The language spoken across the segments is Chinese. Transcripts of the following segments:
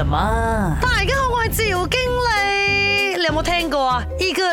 了吗？大家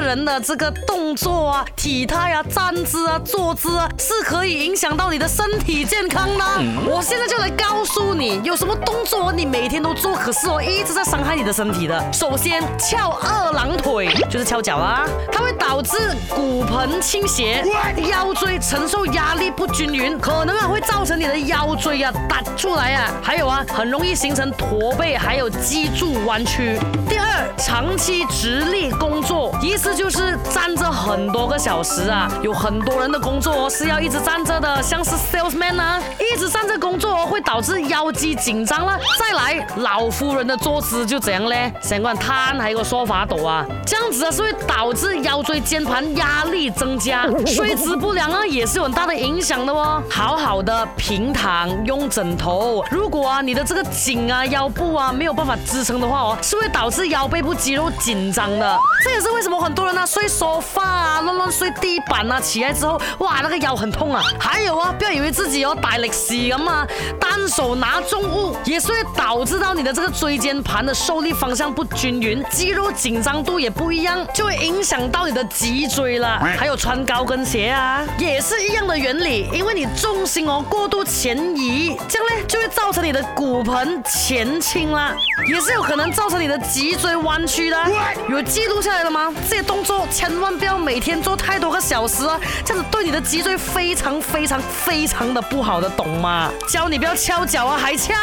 人的这个动作啊、体态啊、站姿啊、坐姿啊，是可以影响到你的身体健康的。我现在就来告诉你，有什么动作你每天都做，可是我一直在伤害你的身体的。首先，翘二郎腿就是翘脚啊，它会导致骨盆倾斜，腰椎承受压力不均匀，可能啊会造成你的腰椎啊打出来啊，还有啊很容易形成驼背，还有脊柱弯曲。第二，长期直立工作，意思就是站着很多个小时啊，有很多人的工作哦是要一直站着的，像是 salesman 啊，一直站着工作哦会导致腰肌紧张啦。再来，老夫人的坐姿就怎样嘞？成個人攤喺個梳化度啊，这样子啊是会导致腰椎间盘压力增加，睡姿不良啊也是有很大的影响的哦。好好的平躺用枕头，如果啊你的这个颈啊腰部啊没有办法支撑的话哦，是会导致腰背部肌肉紧张的。这也是为什么很多人啊睡沙发啊乱乱睡地板啊，起来之后哇那个腰很痛啊。还有啊，不要以为自己有大力士咁啊，单手拿重物也是会导致到你的这个椎间盘的受力方向不均匀，肌肉紧张度也不一样，就会影响到你的脊椎了。还有穿高跟鞋啊，也是一样的原理，因为你重心哦过度前移，这样呢就会造成你的骨盆前倾啦，也是有可能造成你的脊椎弯曲的。有记录下来了吗？这些动作，千万不要每天做太多个小时啊，这样子对你的脊椎非常非常非常的不好的，懂吗？教你不要敲脚啊，还敲。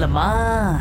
了吗？